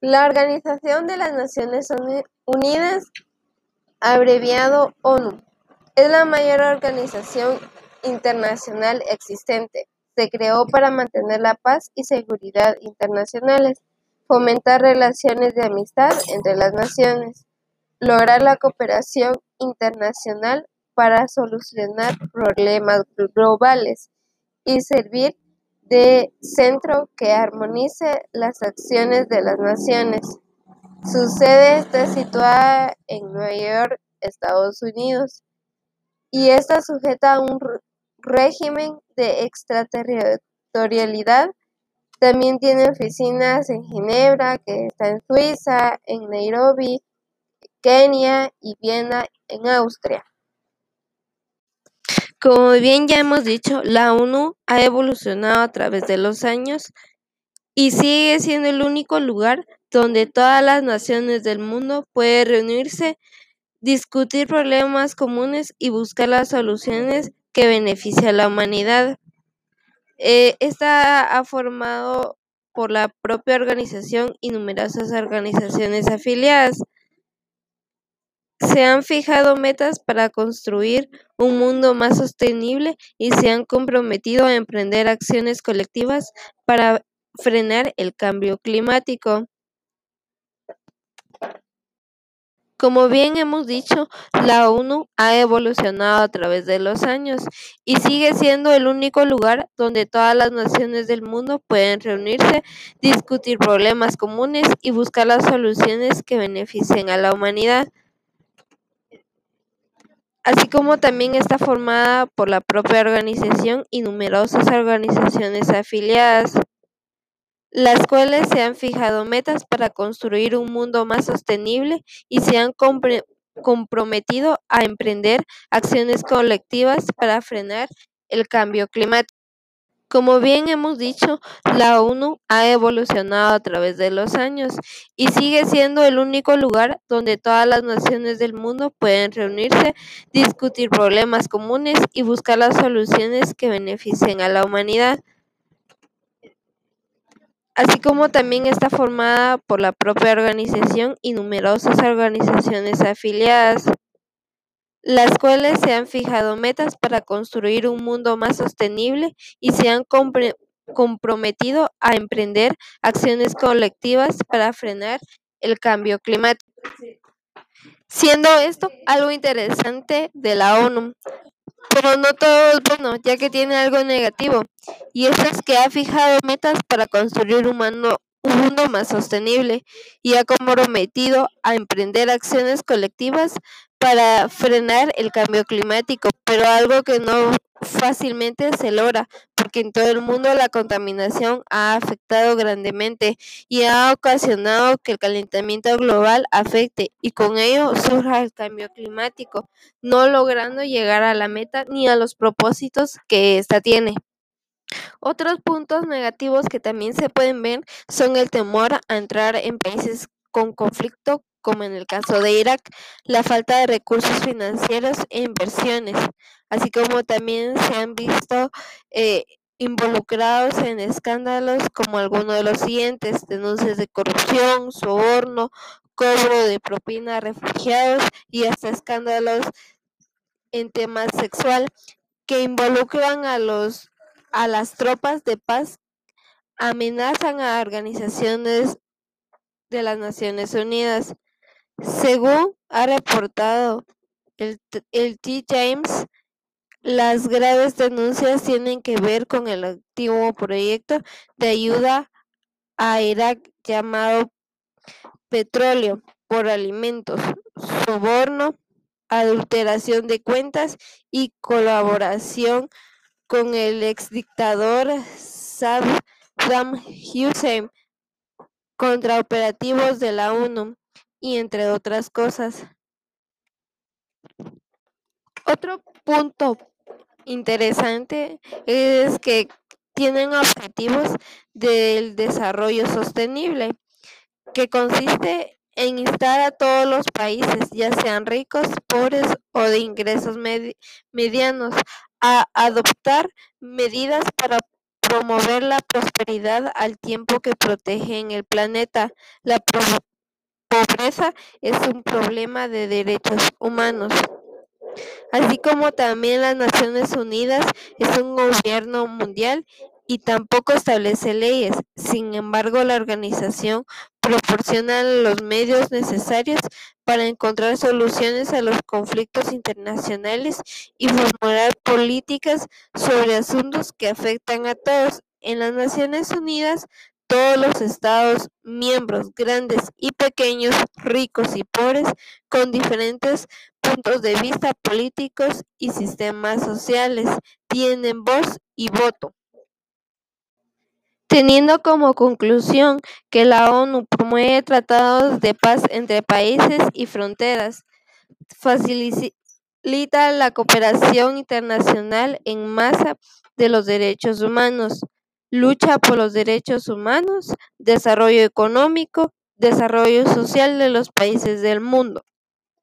La Organización de las Naciones Unidas, abreviado ONU, es la mayor organización internacional existente. Se creó para mantener la paz y seguridad internacionales, fomentar relaciones de amistad entre las naciones, lograr la cooperación internacional para solucionar problemas globales y servir de centro que armonice las acciones de las naciones. Su sede está situada en Nueva York, Estados Unidos, y está sujeta a un régimen de extraterritorialidad. También tiene oficinas en Ginebra, que está en Suiza, en Nairobi, Kenia y Viena, en Austria. Como bien ya hemos dicho, la ONU ha evolucionado a través de los años y sigue siendo el único lugar donde todas las naciones del mundo pueden reunirse, discutir problemas comunes y buscar las soluciones que benefician a la humanidad. Eh, esta ha formado por la propia organización y numerosas organizaciones afiliadas se han fijado metas para construir un mundo más sostenible y se han comprometido a emprender acciones colectivas para frenar el cambio climático. Como bien hemos dicho, la ONU ha evolucionado a través de los años y sigue siendo el único lugar donde todas las naciones del mundo pueden reunirse, discutir problemas comunes y buscar las soluciones que beneficien a la humanidad así como también está formada por la propia organización y numerosas organizaciones afiliadas, las cuales se han fijado metas para construir un mundo más sostenible y se han comprometido a emprender acciones colectivas para frenar el cambio climático. Como bien hemos dicho, la ONU ha evolucionado a través de los años y sigue siendo el único lugar donde todas las naciones del mundo pueden reunirse, discutir problemas comunes y buscar las soluciones que beneficien a la humanidad. Así como también está formada por la propia organización y numerosas organizaciones afiliadas las cuales se han fijado metas para construir un mundo más sostenible y se han comprometido a emprender acciones colectivas para frenar el cambio climático. Siendo esto algo interesante de la ONU, pero no todo es bueno, ya que tiene algo negativo, y eso es que ha fijado metas para construir un mundo, un mundo más sostenible y ha comprometido a emprender acciones colectivas para frenar el cambio climático, pero algo que no fácilmente se logra, porque en todo el mundo la contaminación ha afectado grandemente y ha ocasionado que el calentamiento global afecte y con ello surja el cambio climático, no logrando llegar a la meta ni a los propósitos que ésta tiene. Otros puntos negativos que también se pueden ver son el temor a entrar en países con conflicto como en el caso de Irak, la falta de recursos financieros e inversiones, así como también se han visto eh, involucrados en escándalos como algunos de los siguientes, denuncias de corrupción, soborno, cobro de propina a refugiados y hasta escándalos en temas sexual que involucran a los a las tropas de paz amenazan a organizaciones de las Naciones Unidas. Según ha reportado el, T-Times, las graves denuncias tienen que ver con el activo proyecto de ayuda a Irak llamado Petróleo por Alimentos, soborno, adulteración de cuentas y colaboración con el exdictador Saddam Hussein contra operativos de la ONU y entre otras cosas. Otro punto interesante es que tienen objetivos del desarrollo sostenible, que consiste en instar a todos los países, ya sean ricos, pobres o de ingresos medianos, a adoptar medidas para promover la prosperidad al tiempo que protegen el planeta. La pobreza es un problema de derechos humanos. Así como también las Naciones Unidas es un gobierno mundial y tampoco establece leyes. Sin embargo, la organización proporciona los medios necesarios para encontrar soluciones a los conflictos internacionales y formular políticas sobre asuntos que afectan a todos. En las Naciones Unidas, todos los Estados miembros, grandes y pequeños, ricos y pobres, con diferentes puntos de vista políticos y sistemas sociales, tienen voz y voto. Teniendo como conclusión que la ONU promueve tratados de paz entre países y fronteras, facilita la cooperación internacional en masa de los derechos humanos, lucha por los derechos humanos, desarrollo económico, desarrollo social de los países del mundo.